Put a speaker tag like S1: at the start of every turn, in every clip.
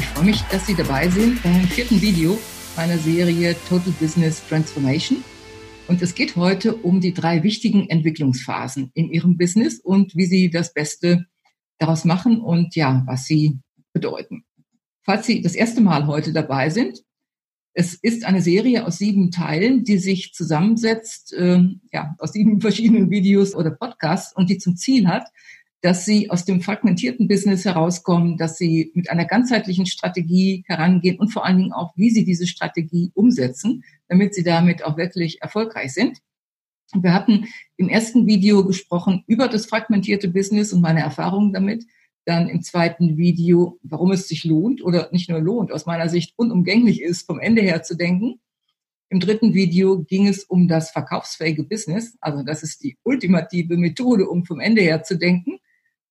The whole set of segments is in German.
S1: Ich freue mich, dass Sie dabei sind beim vierten Video meiner Serie Total Business Transformation. Und es geht heute um die drei wichtigen Entwicklungsphasen in Ihrem Business und wie Sie das Beste daraus machen und ja, was sie bedeuten. Falls Sie das erste Mal heute dabei sind, es ist eine Serie aus sieben Teilen, die sich zusammensetzt, äh, ja, aus sieben verschiedenen Videos oder Podcasts und die zum Ziel hat, dass sie aus dem fragmentierten Business herauskommen, dass sie mit einer ganzheitlichen Strategie herangehen und vor allen Dingen auch, wie sie diese Strategie umsetzen, damit sie damit auch wirklich erfolgreich sind. Wir hatten im ersten Video gesprochen über das fragmentierte Business und meine Erfahrungen damit. Dann im zweiten Video, warum es sich lohnt oder nicht nur lohnt, aus meiner Sicht unumgänglich ist, vom Ende her zu denken. Im dritten Video ging es um das verkaufsfähige Business. Also das ist die ultimative Methode, um vom Ende her zu denken.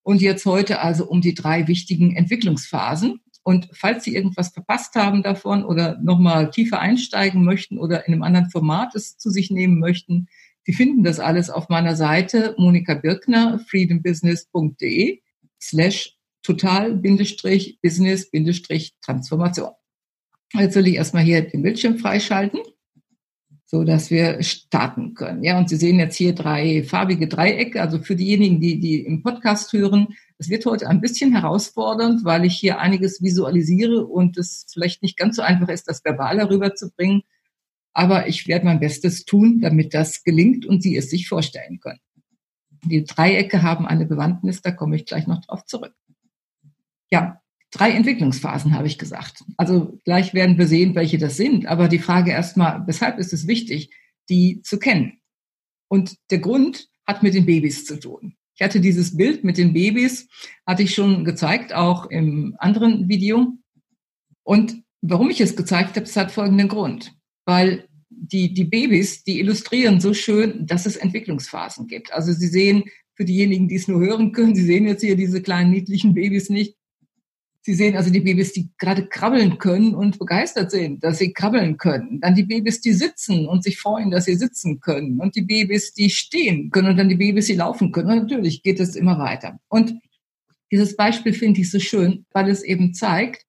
S1: Und jetzt heute also um die drei wichtigen Entwicklungsphasen. Und falls Sie irgendwas verpasst haben davon oder nochmal tiefer einsteigen möchten oder in einem anderen Format es zu sich nehmen möchten, Sie finden das alles auf meiner Seite Monika Birkner, freedombusiness.de slash total-business-transformation. Jetzt will ich erstmal hier den Bildschirm freischalten, so dass wir starten können. Ja, und Sie sehen jetzt hier drei farbige Dreiecke. Also für diejenigen, die, die im Podcast hören, es wird heute ein bisschen herausfordernd, weil ich hier einiges visualisiere und es vielleicht nicht ganz so einfach ist, das verbal darüber zu bringen. Aber ich werde mein Bestes tun, damit das gelingt und Sie es sich vorstellen können. Die Dreiecke haben eine Bewandtnis, da komme ich gleich noch drauf zurück. Ja, drei Entwicklungsphasen habe ich gesagt. Also gleich werden wir sehen, welche das sind. Aber die Frage erstmal, weshalb ist es wichtig, die zu kennen? Und der Grund hat mit den Babys zu tun. Ich hatte dieses Bild mit den Babys, hatte ich schon gezeigt, auch im anderen Video. Und warum ich es gezeigt habe, es hat folgenden Grund. Weil die, die Babys, die illustrieren so schön, dass es Entwicklungsphasen gibt. Also Sie sehen, für diejenigen, die es nur hören können, Sie sehen jetzt hier diese kleinen niedlichen Babys nicht. Sie sehen also die Babys, die gerade krabbeln können und begeistert sind, dass sie krabbeln können. Dann die Babys, die sitzen und sich freuen, dass sie sitzen können. Und die Babys, die stehen können und dann die Babys, die laufen können. Und natürlich geht es immer weiter. Und dieses Beispiel finde ich so schön, weil es eben zeigt,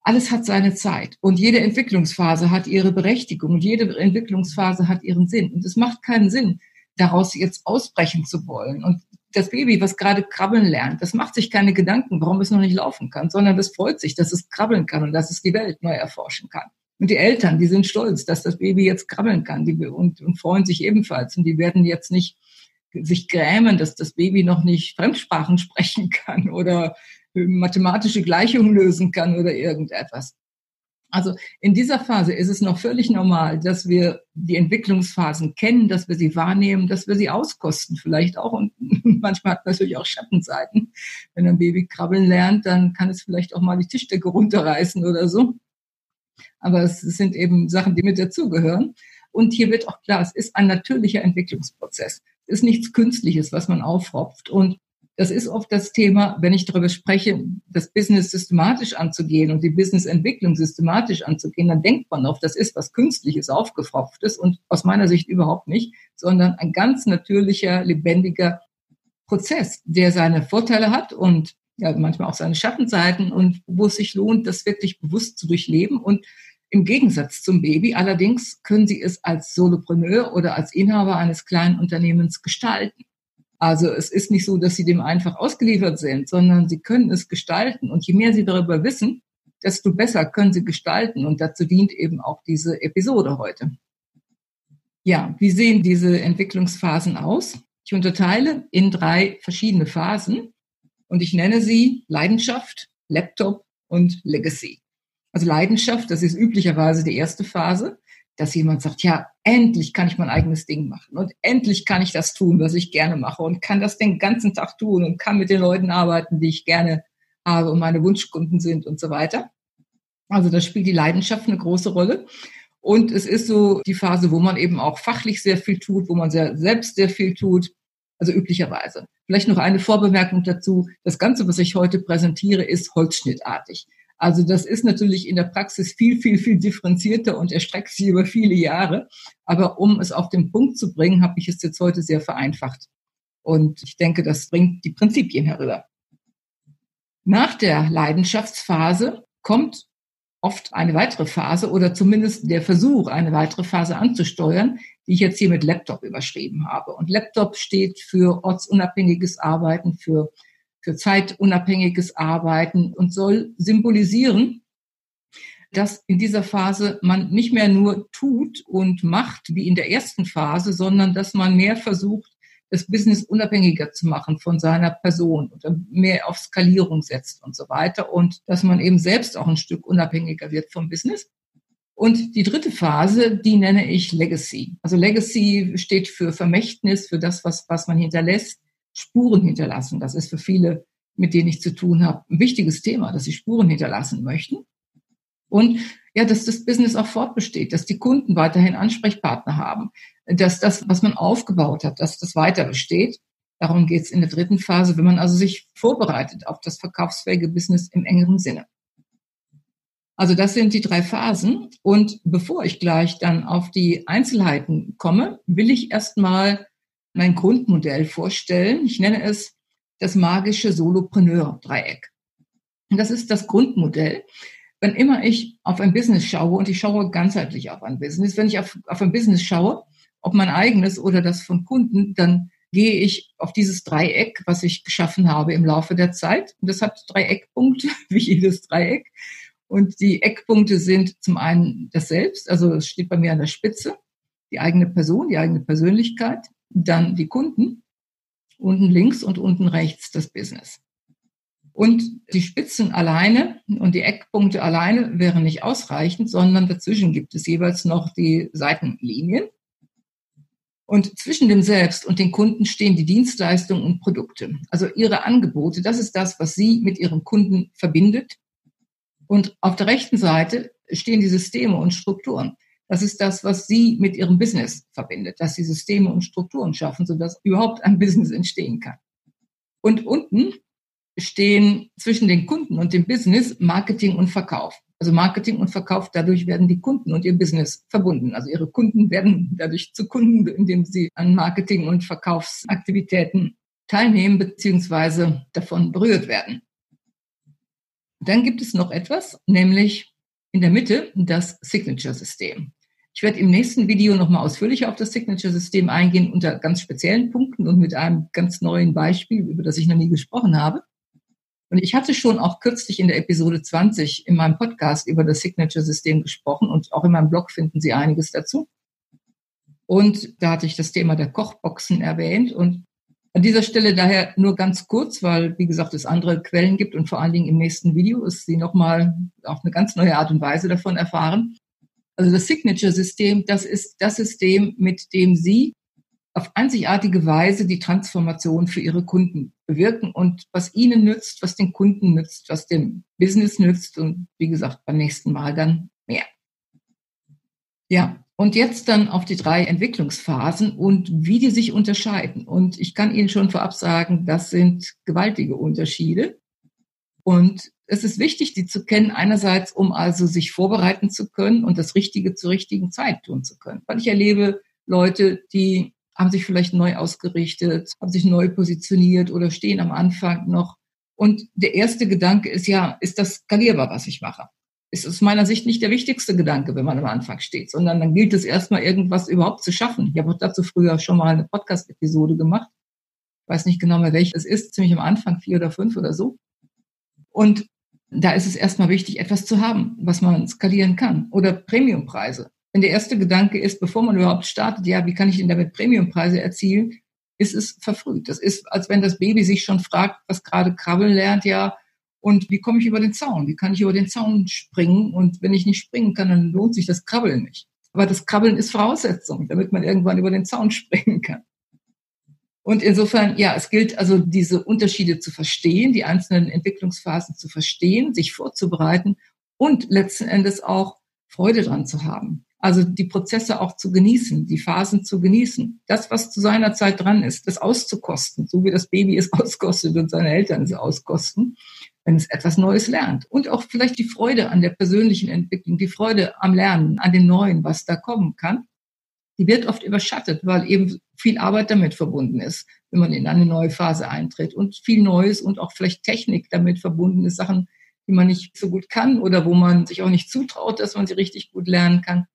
S1: alles hat seine Zeit und jede Entwicklungsphase hat ihre Berechtigung und jede Entwicklungsphase hat ihren Sinn. Und es macht keinen Sinn, daraus jetzt ausbrechen zu wollen. Und das Baby, was gerade krabbeln lernt, das macht sich keine Gedanken, warum es noch nicht laufen kann, sondern das freut sich, dass es krabbeln kann und dass es die Welt neu erforschen kann. Und die Eltern, die sind stolz, dass das Baby jetzt krabbeln kann die, und, und freuen sich ebenfalls. Und die werden jetzt nicht sich grämen, dass das Baby noch nicht Fremdsprachen sprechen kann oder mathematische Gleichungen lösen kann oder irgendetwas. Also in dieser Phase ist es noch völlig normal, dass wir die Entwicklungsphasen kennen, dass wir sie wahrnehmen, dass wir sie auskosten vielleicht auch. Und manchmal hat es natürlich auch Schattenseiten. Wenn ein Baby krabbeln lernt, dann kann es vielleicht auch mal die Tischdecke runterreißen oder so. Aber es sind eben Sachen, die mit dazugehören. Und hier wird auch klar, es ist ein natürlicher Entwicklungsprozess. Es ist nichts Künstliches, was man aufropft. Und das ist oft das Thema, wenn ich darüber spreche, das Business systematisch anzugehen und die Businessentwicklung systematisch anzugehen, dann denkt man oft, das ist was Künstliches, Aufgefropftes und aus meiner Sicht überhaupt nicht, sondern ein ganz natürlicher, lebendiger Prozess, der seine Vorteile hat und ja, manchmal auch seine Schattenseiten und wo es sich lohnt, das wirklich bewusst zu durchleben und im Gegensatz zum Baby allerdings können Sie es als Solopreneur oder als Inhaber eines kleinen Unternehmens gestalten. Also es ist nicht so, dass sie dem einfach ausgeliefert sind, sondern sie können es gestalten. Und je mehr sie darüber wissen, desto besser können sie gestalten. Und dazu dient eben auch diese Episode heute. Ja, wie sehen diese Entwicklungsphasen aus? Ich unterteile in drei verschiedene Phasen und ich nenne sie Leidenschaft, Laptop und Legacy. Also Leidenschaft, das ist üblicherweise die erste Phase dass jemand sagt, ja, endlich kann ich mein eigenes Ding machen und endlich kann ich das tun, was ich gerne mache und kann das den ganzen Tag tun und kann mit den Leuten arbeiten, die ich gerne habe und meine Wunschkunden sind und so weiter. Also da spielt die Leidenschaft eine große Rolle. Und es ist so die Phase, wo man eben auch fachlich sehr viel tut, wo man sehr, selbst sehr viel tut. Also üblicherweise. Vielleicht noch eine Vorbemerkung dazu. Das Ganze, was ich heute präsentiere, ist holzschnittartig. Also das ist natürlich in der Praxis viel, viel, viel differenzierter und erstreckt sich über viele Jahre. Aber um es auf den Punkt zu bringen, habe ich es jetzt heute sehr vereinfacht. Und ich denke, das bringt die Prinzipien herüber. Nach der Leidenschaftsphase kommt oft eine weitere Phase oder zumindest der Versuch, eine weitere Phase anzusteuern, die ich jetzt hier mit Laptop überschrieben habe. Und Laptop steht für ortsunabhängiges Arbeiten, für, für zeitunabhängiges Arbeiten und soll symbolisieren, dass in dieser Phase man nicht mehr nur tut und macht wie in der ersten Phase, sondern dass man mehr versucht, das Business unabhängiger zu machen von seiner Person und mehr auf Skalierung setzt und so weiter und dass man eben selbst auch ein Stück unabhängiger wird vom Business. Und die dritte Phase, die nenne ich Legacy. Also Legacy steht für Vermächtnis, für das, was, was man hinterlässt, Spuren hinterlassen. Das ist für viele, mit denen ich zu tun habe, ein wichtiges Thema, dass sie Spuren hinterlassen möchten. Und ja, dass das Business auch fortbesteht, dass die Kunden weiterhin Ansprechpartner haben, dass das, was man aufgebaut hat, dass das weiter besteht. Darum geht es in der dritten Phase, wenn man also sich vorbereitet auf das verkaufsfähige Business im engeren Sinne. Also das sind die drei Phasen. Und bevor ich gleich dann auf die Einzelheiten komme, will ich erstmal mein Grundmodell vorstellen. Ich nenne es das magische Solopreneur-Dreieck. Das ist das Grundmodell, wenn immer ich auf ein Business schaue, und ich schaue ganzheitlich auf ein Business, wenn ich auf, auf ein Business schaue, ob mein eigenes oder das von Kunden, dann gehe ich auf dieses Dreieck, was ich geschaffen habe im Laufe der Zeit. Und das hat drei Eckpunkte, wie jedes Dreieck. Und die Eckpunkte sind zum einen das Selbst, also es steht bei mir an der Spitze, die eigene Person, die eigene Persönlichkeit, dann die Kunden, unten links und unten rechts das Business. Und die Spitzen alleine und die Eckpunkte alleine wären nicht ausreichend, sondern dazwischen gibt es jeweils noch die Seitenlinien. Und zwischen dem Selbst und den Kunden stehen die Dienstleistungen und Produkte. Also ihre Angebote, das ist das, was sie mit ihren Kunden verbindet. Und auf der rechten Seite stehen die Systeme und Strukturen. Das ist das, was sie mit ihrem Business verbindet, dass sie Systeme und Strukturen schaffen, sodass überhaupt ein Business entstehen kann. Und unten stehen zwischen den Kunden und dem Business Marketing und Verkauf. Also Marketing und Verkauf, dadurch werden die Kunden und ihr Business verbunden. Also ihre Kunden werden dadurch zu Kunden, indem sie an Marketing und Verkaufsaktivitäten teilnehmen beziehungsweise davon berührt werden. Dann gibt es noch etwas, nämlich in der Mitte das Signature-System. Ich werde im nächsten Video nochmal ausführlicher auf das Signature-System eingehen unter ganz speziellen Punkten und mit einem ganz neuen Beispiel, über das ich noch nie gesprochen habe. Und ich hatte schon auch kürzlich in der Episode 20 in meinem Podcast über das Signature-System gesprochen und auch in meinem Blog finden Sie einiges dazu. Und da hatte ich das Thema der Kochboxen erwähnt und an dieser Stelle daher nur ganz kurz, weil, wie gesagt, es andere Quellen gibt und vor allen Dingen im nächsten Video ist Sie nochmal auf eine ganz neue Art und Weise davon erfahren. Also das Signature-System, das ist das System, mit dem Sie auf einzigartige Weise die Transformation für ihre Kunden bewirken und was ihnen nützt, was den Kunden nützt, was dem Business nützt und wie gesagt beim nächsten Mal dann mehr. Ja, und jetzt dann auf die drei Entwicklungsphasen und wie die sich unterscheiden. Und ich kann Ihnen schon vorab sagen, das sind gewaltige Unterschiede. Und es ist wichtig, die zu kennen, einerseits, um also sich vorbereiten zu können und das Richtige zur richtigen Zeit tun zu können. Weil ich erlebe Leute, die haben sich vielleicht neu ausgerichtet, haben sich neu positioniert oder stehen am Anfang noch. Und der erste Gedanke ist ja, ist das skalierbar, was ich mache? Ist aus meiner Sicht nicht der wichtigste Gedanke, wenn man am Anfang steht, sondern dann gilt es erstmal irgendwas überhaupt zu schaffen. Ich habe auch dazu früher schon mal eine Podcast-Episode gemacht. Ich weiß nicht genau mehr, welche es ist, ziemlich am Anfang, vier oder fünf oder so. Und da ist es erstmal wichtig, etwas zu haben, was man skalieren kann. Oder Premiumpreise wenn der erste Gedanke ist, bevor man überhaupt startet, ja, wie kann ich denn damit Premiumpreise erzielen, ist es verfrüht. Das ist, als wenn das Baby sich schon fragt, was gerade krabbeln lernt, ja, und wie komme ich über den Zaun? Wie kann ich über den Zaun springen? Und wenn ich nicht springen kann, dann lohnt sich das Krabbeln nicht. Aber das Krabbeln ist Voraussetzung, damit man irgendwann über den Zaun springen kann. Und insofern, ja, es gilt also, diese Unterschiede zu verstehen, die einzelnen Entwicklungsphasen zu verstehen, sich vorzubereiten und letzten Endes auch Freude dran zu haben. Also die Prozesse auch zu genießen, die Phasen zu genießen. Das, was zu seiner Zeit dran ist, das auszukosten, so wie das Baby es auskostet und seine Eltern es auskosten, wenn es etwas Neues lernt. Und auch vielleicht die Freude an der persönlichen Entwicklung, die Freude am Lernen, an dem Neuen, was da kommen kann. Die wird oft überschattet, weil eben viel Arbeit damit verbunden ist, wenn man in eine neue Phase eintritt und viel Neues und auch vielleicht Technik damit verbundene Sachen, die man nicht so gut kann oder wo man sich auch nicht zutraut, dass man sie richtig gut lernen kann.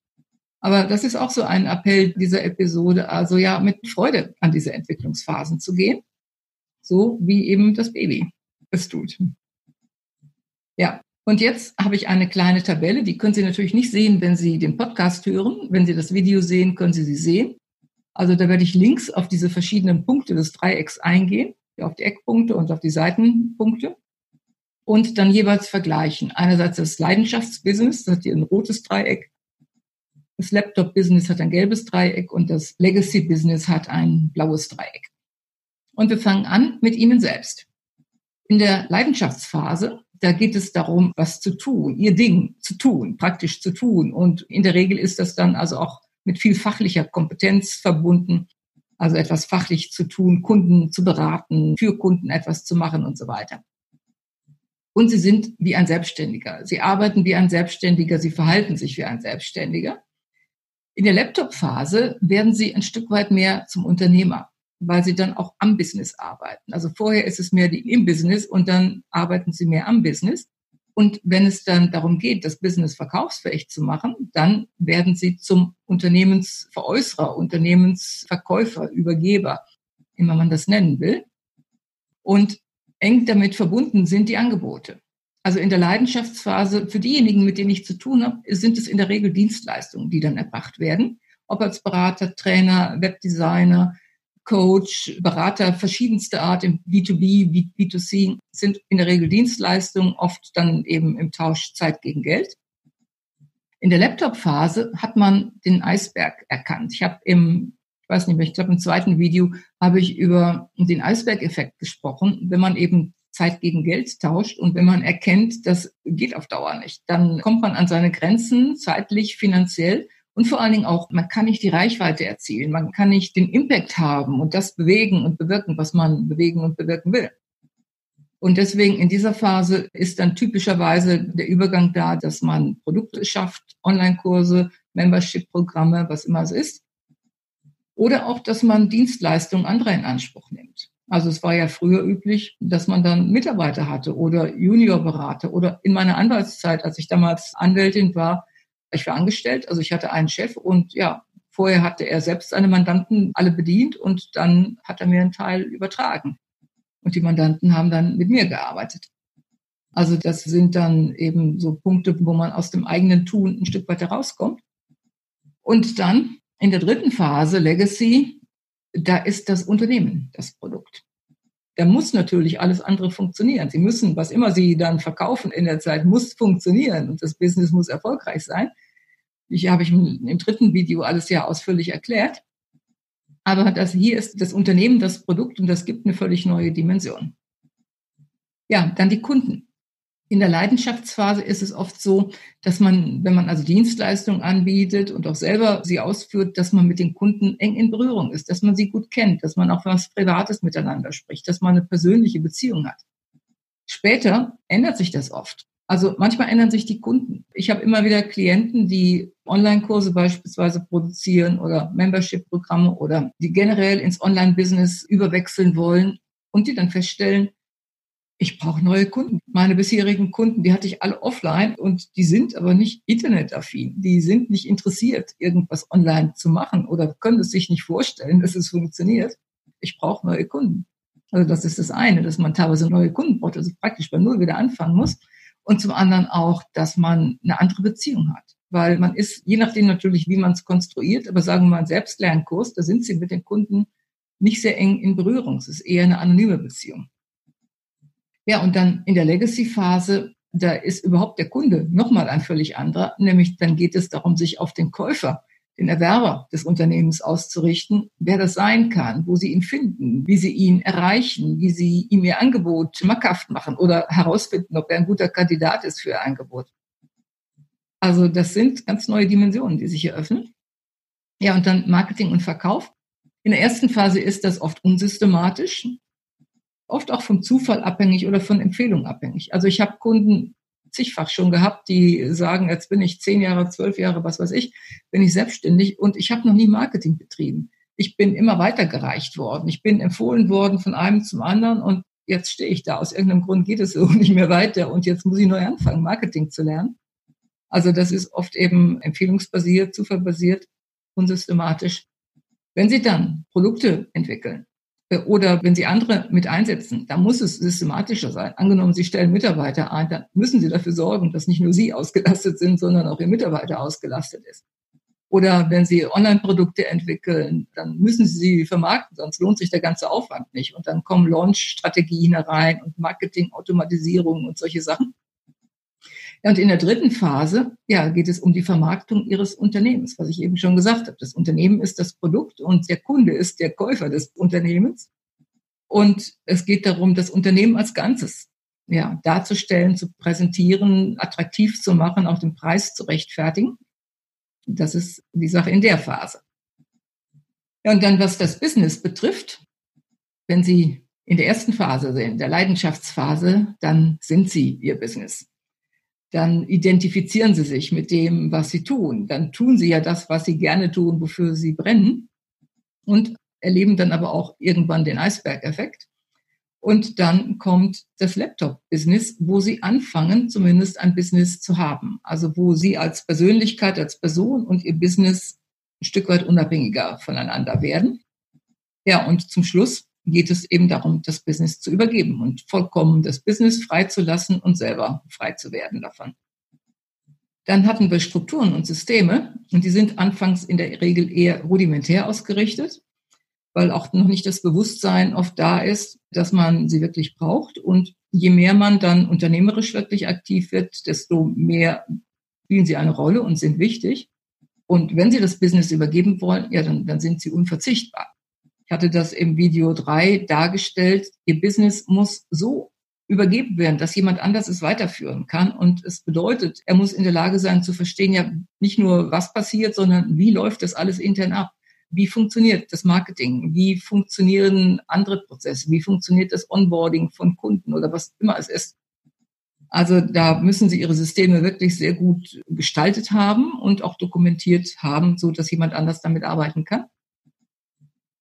S1: Aber das ist auch so ein Appell dieser Episode, also ja, mit Freude an diese Entwicklungsphasen zu gehen, so wie eben das Baby es tut. Ja, und jetzt habe ich eine kleine Tabelle, die können Sie natürlich nicht sehen, wenn Sie den Podcast hören. Wenn Sie das Video sehen, können Sie sie sehen. Also da werde ich links auf diese verschiedenen Punkte des Dreiecks eingehen, auf die Eckpunkte und auf die Seitenpunkte und dann jeweils vergleichen. Einerseits das Leidenschaftsbusiness, das hat hier ein rotes Dreieck, das Laptop-Business hat ein gelbes Dreieck und das Legacy-Business hat ein blaues Dreieck. Und wir fangen an mit Ihnen selbst. In der Leidenschaftsphase, da geht es darum, was zu tun, Ihr Ding zu tun, praktisch zu tun. Und in der Regel ist das dann also auch mit viel fachlicher Kompetenz verbunden, also etwas fachlich zu tun, Kunden zu beraten, für Kunden etwas zu machen und so weiter. Und Sie sind wie ein Selbstständiger. Sie arbeiten wie ein Selbstständiger, Sie verhalten sich wie ein Selbstständiger. In der Laptop-Phase werden Sie ein Stück weit mehr zum Unternehmer, weil Sie dann auch am Business arbeiten. Also vorher ist es mehr die im Business und dann arbeiten Sie mehr am Business. Und wenn es dann darum geht, das Business verkaufsfähig zu machen, dann werden Sie zum Unternehmensveräußerer, Unternehmensverkäufer, Übergeber, immer man das nennen will. Und eng damit verbunden sind die Angebote. Also in der Leidenschaftsphase, für diejenigen, mit denen ich zu tun habe, sind es in der Regel Dienstleistungen, die dann erbracht werden. Ob als Berater, Trainer, Webdesigner, Coach, Berater verschiedenster Art im B2B, B2C sind in der Regel Dienstleistungen, oft dann eben im Tausch Zeit gegen Geld. In der Laptop-Phase hat man den Eisberg erkannt. Ich habe im, ich weiß nicht mehr, ich glaube im zweiten Video habe ich über den Eisbergeffekt gesprochen. Wenn man eben Zeit gegen Geld tauscht. Und wenn man erkennt, das geht auf Dauer nicht, dann kommt man an seine Grenzen, zeitlich, finanziell. Und vor allen Dingen auch, man kann nicht die Reichweite erzielen, man kann nicht den Impact haben und das bewegen und bewirken, was man bewegen und bewirken will. Und deswegen in dieser Phase ist dann typischerweise der Übergang da, dass man Produkte schafft, Online-Kurse, Membership-Programme, was immer es ist. Oder auch, dass man Dienstleistungen anderer in Anspruch nimmt. Also es war ja früher üblich, dass man dann Mitarbeiter hatte oder Juniorberater oder in meiner Anwaltszeit, als ich damals Anwältin war, ich war angestellt, also ich hatte einen Chef und ja, vorher hatte er selbst seine Mandanten alle bedient und dann hat er mir einen Teil übertragen. Und die Mandanten haben dann mit mir gearbeitet. Also das sind dann eben so Punkte, wo man aus dem eigenen Tun ein Stück weiter rauskommt. Und dann in der dritten Phase, Legacy, da ist das Unternehmen das Produkt. Da muss natürlich alles andere funktionieren. Sie müssen, was immer Sie dann verkaufen in der Zeit, muss funktionieren und das Business muss erfolgreich sein. Ich habe ich im dritten Video alles ja ausführlich erklärt. Aber das hier ist das Unternehmen das Produkt und das gibt eine völlig neue Dimension. Ja, dann die Kunden. In der Leidenschaftsphase ist es oft so, dass man, wenn man also Dienstleistungen anbietet und auch selber sie ausführt, dass man mit den Kunden eng in Berührung ist, dass man sie gut kennt, dass man auch was Privates miteinander spricht, dass man eine persönliche Beziehung hat. Später ändert sich das oft. Also manchmal ändern sich die Kunden. Ich habe immer wieder Klienten, die Online-Kurse beispielsweise produzieren oder Membership-Programme oder die generell ins Online-Business überwechseln wollen und die dann feststellen, ich brauche neue Kunden. Meine bisherigen Kunden, die hatte ich alle offline und die sind aber nicht internetaffin. Die sind nicht interessiert, irgendwas online zu machen oder können es sich nicht vorstellen, dass es funktioniert. Ich brauche neue Kunden. Also das ist das eine, dass man teilweise neue Kunden braucht, also praktisch bei Null wieder anfangen muss. Und zum anderen auch, dass man eine andere Beziehung hat. Weil man ist, je nachdem natürlich, wie man es konstruiert, aber sagen wir mal, Selbstlernkurs, da sind sie mit den Kunden nicht sehr eng in Berührung. Es ist eher eine anonyme Beziehung. Ja, und dann in der Legacy-Phase, da ist überhaupt der Kunde nochmal ein völlig anderer, nämlich dann geht es darum, sich auf den Käufer, den Erwerber des Unternehmens auszurichten, wer das sein kann, wo sie ihn finden, wie sie ihn erreichen, wie sie ihm ihr Angebot schmackhaft machen oder herausfinden, ob er ein guter Kandidat ist für ihr Angebot. Also das sind ganz neue Dimensionen, die sich hier öffnen. Ja, und dann Marketing und Verkauf. In der ersten Phase ist das oft unsystematisch, oft auch vom Zufall abhängig oder von Empfehlungen abhängig. Also ich habe Kunden zigfach schon gehabt, die sagen, jetzt bin ich zehn Jahre, zwölf Jahre, was weiß ich, bin ich selbstständig und ich habe noch nie Marketing betrieben. Ich bin immer weitergereicht worden. Ich bin empfohlen worden von einem zum anderen und jetzt stehe ich da. Aus irgendeinem Grund geht es so nicht mehr weiter und jetzt muss ich neu anfangen, Marketing zu lernen. Also das ist oft eben empfehlungsbasiert, zufallbasiert, unsystematisch. Wenn Sie dann Produkte entwickeln oder wenn Sie andere mit einsetzen, dann muss es systematischer sein. Angenommen, Sie stellen Mitarbeiter ein, dann müssen Sie dafür sorgen, dass nicht nur Sie ausgelastet sind, sondern auch Ihr Mitarbeiter ausgelastet ist. Oder wenn Sie Online-Produkte entwickeln, dann müssen Sie sie vermarkten, sonst lohnt sich der ganze Aufwand nicht. Und dann kommen Launch-Strategien herein und Marketing, Automatisierung und solche Sachen. Und in der dritten Phase, ja, geht es um die Vermarktung Ihres Unternehmens, was ich eben schon gesagt habe. Das Unternehmen ist das Produkt und der Kunde ist der Käufer des Unternehmens. Und es geht darum, das Unternehmen als Ganzes ja, darzustellen, zu präsentieren, attraktiv zu machen, auch den Preis zu rechtfertigen. Das ist die Sache in der Phase. Ja, und dann, was das Business betrifft, wenn Sie in der ersten Phase sind, der Leidenschaftsphase, dann sind Sie Ihr Business dann identifizieren sie sich mit dem, was sie tun. Dann tun sie ja das, was sie gerne tun, wofür sie brennen und erleben dann aber auch irgendwann den Eisbergeffekt. Und dann kommt das Laptop-Business, wo sie anfangen, zumindest ein Business zu haben. Also wo sie als Persönlichkeit, als Person und ihr Business ein Stück weit unabhängiger voneinander werden. Ja, und zum Schluss geht es eben darum, das Business zu übergeben und vollkommen das Business freizulassen und selber frei zu werden davon. Dann hatten wir Strukturen und Systeme und die sind anfangs in der Regel eher rudimentär ausgerichtet, weil auch noch nicht das Bewusstsein oft da ist, dass man sie wirklich braucht. Und je mehr man dann unternehmerisch wirklich aktiv wird, desto mehr spielen sie eine Rolle und sind wichtig. Und wenn Sie das Business übergeben wollen, ja, dann, dann sind sie unverzichtbar. Ich hatte das im Video 3 dargestellt. Ihr Business muss so übergeben werden, dass jemand anders es weiterführen kann. Und es bedeutet, er muss in der Lage sein zu verstehen, ja, nicht nur was passiert, sondern wie läuft das alles intern ab? Wie funktioniert das Marketing? Wie funktionieren andere Prozesse? Wie funktioniert das Onboarding von Kunden oder was immer es ist? Also da müssen Sie Ihre Systeme wirklich sehr gut gestaltet haben und auch dokumentiert haben, so dass jemand anders damit arbeiten kann.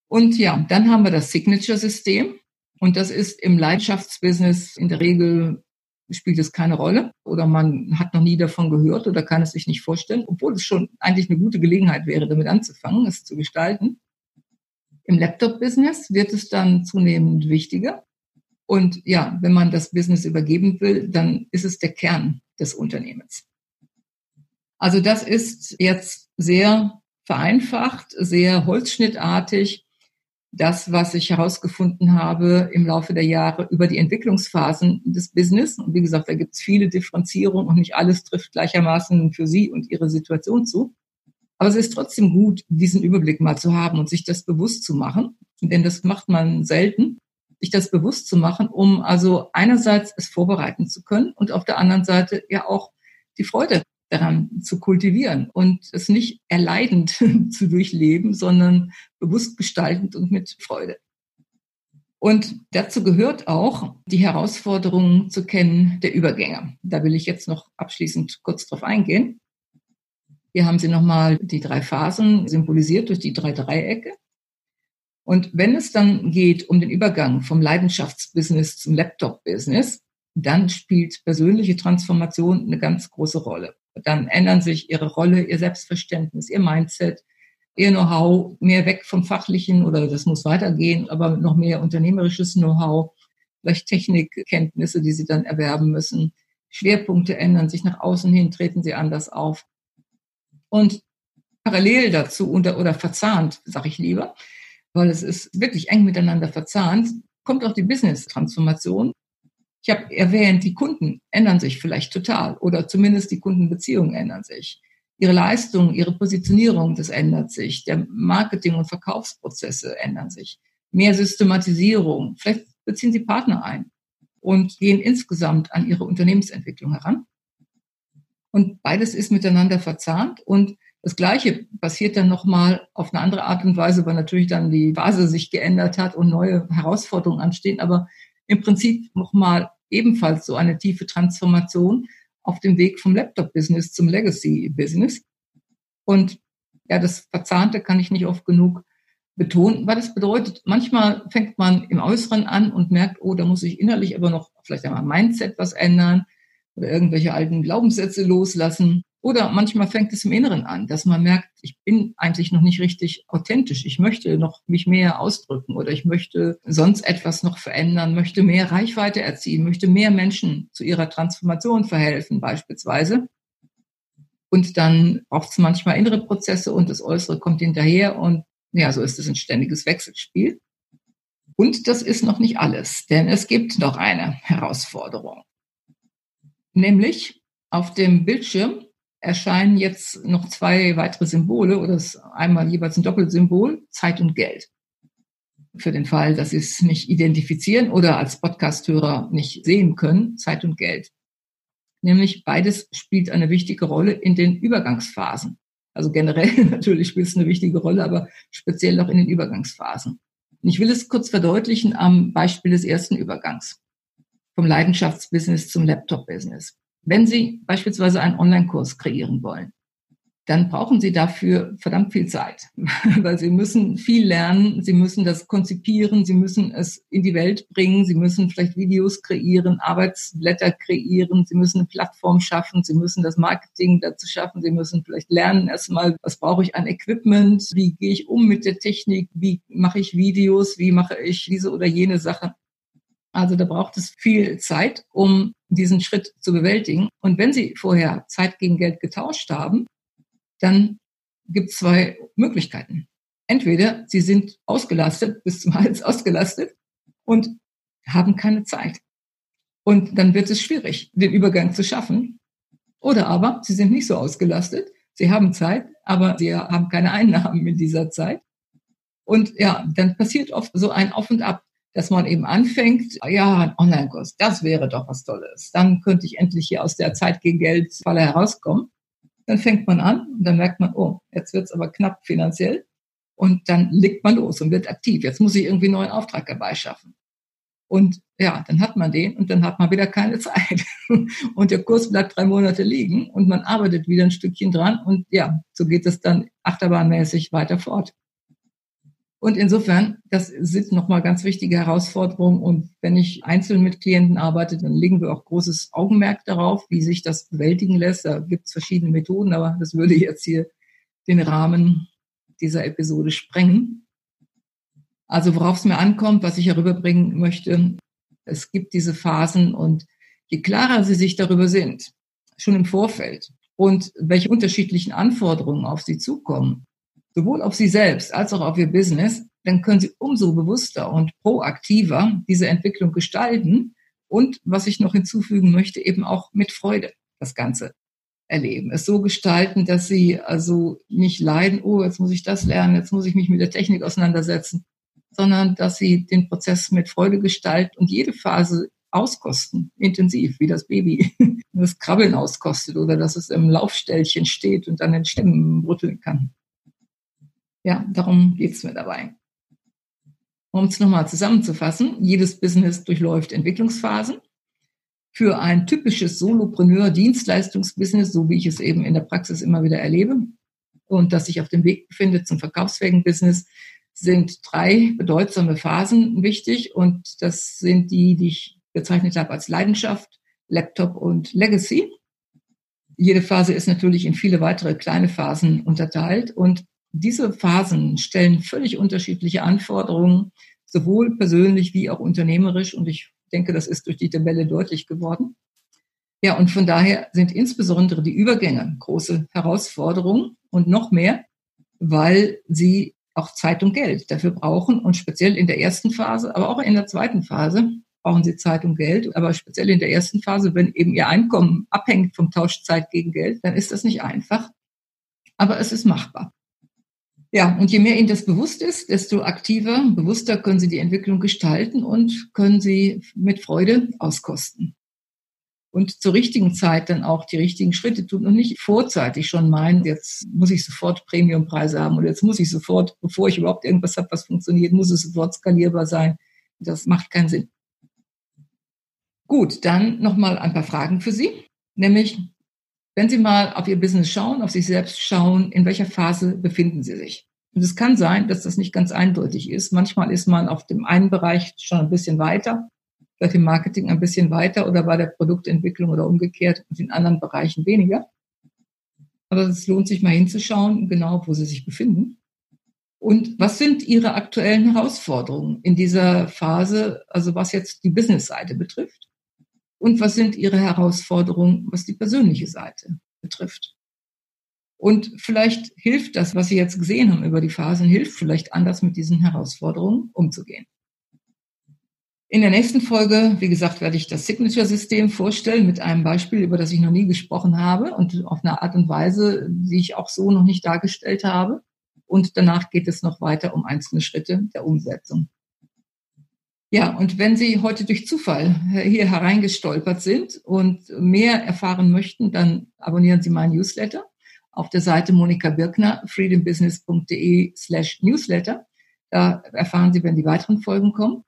S1: Und ja, dann haben wir das Signature-System. Und das ist im Leidenschaftsbusiness in der Regel spielt es keine Rolle oder man hat noch nie davon gehört oder kann es sich nicht vorstellen, obwohl es schon eigentlich eine gute Gelegenheit wäre, damit anzufangen, es zu gestalten. Im Laptop-Business wird es dann zunehmend wichtiger. Und ja, wenn man das Business übergeben will, dann ist es der Kern des Unternehmens. Also das ist jetzt sehr vereinfacht, sehr holzschnittartig das, was ich herausgefunden habe im Laufe der Jahre über die Entwicklungsphasen des Business. Und wie gesagt, da gibt es viele Differenzierungen und nicht alles trifft gleichermaßen für Sie und Ihre Situation zu. Aber es ist trotzdem gut, diesen Überblick mal zu haben und sich das bewusst zu machen. Denn das macht man selten, sich das bewusst zu machen, um also einerseits es vorbereiten zu können und auf der anderen Seite ja auch die Freude daran zu kultivieren und es nicht erleidend zu durchleben, sondern bewusst gestaltend und mit Freude. Und dazu gehört auch die Herausforderungen zu kennen der Übergänge. Da will ich jetzt noch abschließend kurz drauf eingehen. Hier haben Sie nochmal die drei Phasen symbolisiert durch die drei Dreiecke. Und wenn es dann geht um den Übergang vom Leidenschaftsbusiness zum Laptop-Business, dann spielt persönliche Transformation eine ganz große Rolle dann ändern sich ihre Rolle, ihr Selbstverständnis, ihr Mindset, ihr Know-how, mehr weg vom Fachlichen oder das muss weitergehen, aber noch mehr unternehmerisches Know-how, vielleicht Technikkenntnisse, die sie dann erwerben müssen. Schwerpunkte ändern sich nach außen hin, treten sie anders auf. Und parallel dazu unter, oder verzahnt, sage ich lieber, weil es ist wirklich eng miteinander verzahnt, kommt auch die Business-Transformation. Ich habe erwähnt, die Kunden ändern sich vielleicht total oder zumindest die Kundenbeziehungen ändern sich. Ihre Leistung, ihre Positionierung, das ändert sich. Der Marketing- und Verkaufsprozesse ändern sich. Mehr Systematisierung. Vielleicht beziehen Sie Partner ein und gehen insgesamt an Ihre Unternehmensentwicklung heran. Und beides ist miteinander verzahnt und das Gleiche passiert dann nochmal auf eine andere Art und Weise, weil natürlich dann die Phase sich geändert hat und neue Herausforderungen anstehen. Aber im Prinzip nochmal ebenfalls so eine tiefe Transformation auf dem Weg vom Laptop-Business zum Legacy-Business. Und ja, das Verzahnte kann ich nicht oft genug betonen, weil das bedeutet, manchmal fängt man im Äußeren an und merkt, oh, da muss ich innerlich aber noch vielleicht einmal Mindset was ändern oder irgendwelche alten Glaubenssätze loslassen. Oder manchmal fängt es im Inneren an, dass man merkt, ich bin eigentlich noch nicht richtig authentisch. Ich möchte noch mich mehr ausdrücken oder ich möchte sonst etwas noch verändern, möchte mehr Reichweite erzielen, möchte mehr Menschen zu ihrer Transformation verhelfen beispielsweise. Und dann braucht es manchmal innere Prozesse und das Äußere kommt hinterher und ja, so ist es ein ständiges Wechselspiel. Und das ist noch nicht alles, denn es gibt noch eine Herausforderung. Nämlich auf dem Bildschirm erscheinen jetzt noch zwei weitere Symbole oder einmal jeweils ein Doppelsymbol, Zeit und Geld. Für den Fall, dass Sie es nicht identifizieren oder als Podcasthörer nicht sehen können, Zeit und Geld. Nämlich beides spielt eine wichtige Rolle in den Übergangsphasen. Also generell natürlich spielt es eine wichtige Rolle, aber speziell auch in den Übergangsphasen. Und ich will es kurz verdeutlichen am Beispiel des ersten Übergangs. Vom Leidenschaftsbusiness zum Laptop-Business. Wenn Sie beispielsweise einen Online-Kurs kreieren wollen, dann brauchen Sie dafür verdammt viel Zeit, weil Sie müssen viel lernen, Sie müssen das konzipieren, Sie müssen es in die Welt bringen, Sie müssen vielleicht Videos kreieren, Arbeitsblätter kreieren, Sie müssen eine Plattform schaffen, Sie müssen das Marketing dazu schaffen, Sie müssen vielleicht lernen erstmal, was brauche ich an Equipment, wie gehe ich um mit der Technik, wie mache ich Videos, wie mache ich diese oder jene Sache. Also da braucht es viel Zeit, um diesen Schritt zu bewältigen. Und wenn Sie vorher Zeit gegen Geld getauscht haben, dann gibt es zwei Möglichkeiten. Entweder Sie sind ausgelastet, bis zum Hals ausgelastet und haben keine Zeit. Und dann wird es schwierig, den Übergang zu schaffen. Oder aber Sie sind nicht so ausgelastet, Sie haben Zeit, aber Sie haben keine Einnahmen in dieser Zeit. Und ja, dann passiert oft so ein Auf und Ab dass man eben anfängt, ja, ein Online-Kurs, das wäre doch was Tolles. Dann könnte ich endlich hier aus der Zeit gegen Geld Falle herauskommen. Dann fängt man an und dann merkt man, oh, jetzt wird's aber knapp finanziell. Und dann legt man los und wird aktiv. Jetzt muss ich irgendwie einen neuen Auftrag dabei schaffen. Und ja, dann hat man den und dann hat man wieder keine Zeit. Und der Kurs bleibt drei Monate liegen und man arbeitet wieder ein Stückchen dran und ja, so geht es dann achterbahnmäßig weiter fort. Und insofern, das sind nochmal ganz wichtige Herausforderungen. Und wenn ich einzeln mit Klienten arbeite, dann legen wir auch großes Augenmerk darauf, wie sich das bewältigen lässt. Da gibt es verschiedene Methoden, aber das würde jetzt hier den Rahmen dieser Episode sprengen. Also worauf es mir ankommt, was ich herüberbringen möchte, es gibt diese Phasen und je klarer Sie sich darüber sind, schon im Vorfeld, und welche unterschiedlichen Anforderungen auf Sie zukommen, sowohl auf Sie selbst als auch auf Ihr Business, dann können Sie umso bewusster und proaktiver diese Entwicklung gestalten und, was ich noch hinzufügen möchte, eben auch mit Freude das Ganze erleben. Es so gestalten, dass Sie also nicht leiden, oh, jetzt muss ich das lernen, jetzt muss ich mich mit der Technik auseinandersetzen, sondern dass Sie den Prozess mit Freude gestalten und jede Phase auskosten, intensiv, wie das Baby das Krabbeln auskostet oder dass es im Laufstellchen steht und dann den Stimmen rütteln kann. Ja, darum geht's mir dabei. Um es nochmal zusammenzufassen, jedes Business durchläuft Entwicklungsphasen. Für ein typisches Solopreneur-Dienstleistungsbusiness, so wie ich es eben in der Praxis immer wieder erlebe und das sich auf dem Weg befindet zum verkaufsfähigen Business, sind drei bedeutsame Phasen wichtig und das sind die, die ich bezeichnet habe als Leidenschaft, Laptop und Legacy. Jede Phase ist natürlich in viele weitere kleine Phasen unterteilt und diese Phasen stellen völlig unterschiedliche Anforderungen, sowohl persönlich wie auch unternehmerisch. Und ich denke, das ist durch die Tabelle deutlich geworden. Ja, und von daher sind insbesondere die Übergänge große Herausforderungen und noch mehr, weil sie auch Zeit und Geld dafür brauchen und speziell in der ersten Phase, aber auch in der zweiten Phase brauchen sie Zeit und Geld, aber speziell in der ersten Phase, wenn eben ihr Einkommen abhängt vom Tausch Zeit gegen Geld, dann ist das nicht einfach, aber es ist machbar. Ja, und je mehr Ihnen das bewusst ist, desto aktiver, bewusster können Sie die Entwicklung gestalten und können sie mit Freude auskosten. und zur richtigen Zeit dann auch die richtigen Schritte tun und nicht vorzeitig schon meinen, jetzt muss ich sofort Premiumpreise haben oder jetzt muss ich sofort, bevor ich überhaupt irgendwas habe, was funktioniert, muss es sofort skalierbar sein. Das macht keinen Sinn. Gut, dann nochmal ein paar Fragen für Sie, nämlich wenn Sie mal auf Ihr Business schauen, auf sich selbst schauen, in welcher Phase befinden Sie sich? Und es kann sein, dass das nicht ganz eindeutig ist. Manchmal ist man auf dem einen Bereich schon ein bisschen weiter vielleicht im Marketing ein bisschen weiter oder bei der Produktentwicklung oder umgekehrt und in anderen Bereichen weniger. Aber es lohnt sich mal hinzuschauen, genau wo sie sich befinden. Und was sind Ihre aktuellen Herausforderungen in dieser Phase, also was jetzt die Business-Seite betrifft? Und was sind Ihre Herausforderungen, was die persönliche Seite betrifft? Und vielleicht hilft das, was Sie jetzt gesehen haben über die Phasen, hilft vielleicht anders mit diesen Herausforderungen umzugehen. In der nächsten Folge, wie gesagt, werde ich das Signature-System vorstellen mit einem Beispiel, über das ich noch nie gesprochen habe und auf eine Art und Weise, die ich auch so noch nicht dargestellt habe. Und danach geht es noch weiter um einzelne Schritte der Umsetzung. Ja, und wenn Sie heute durch Zufall hier hereingestolpert sind und mehr erfahren möchten, dann abonnieren Sie meinen Newsletter auf der Seite Monika Birkner, freedombusiness.de slash newsletter. Da erfahren Sie, wenn die weiteren Folgen kommen.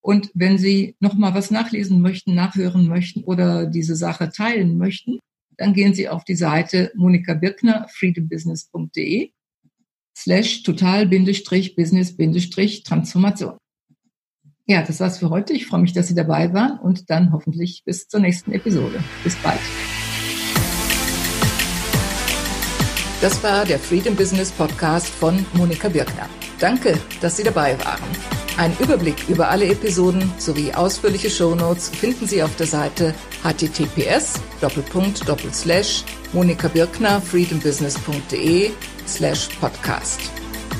S1: Und wenn Sie noch mal was nachlesen möchten, nachhören möchten oder diese Sache teilen möchten, dann gehen Sie auf die Seite Monika Birkner, freedombusiness.de slash total-business-transformation. Ja, das war's für heute. Ich freue mich, dass Sie dabei waren und dann hoffentlich bis zur nächsten Episode. Bis bald. Das war der Freedom Business Podcast von Monika Birkner. Danke, dass Sie dabei waren. Ein Überblick über alle Episoden sowie ausführliche Shownotes finden Sie auf der Seite https monikabirkner freedombusiness.de slash podcast.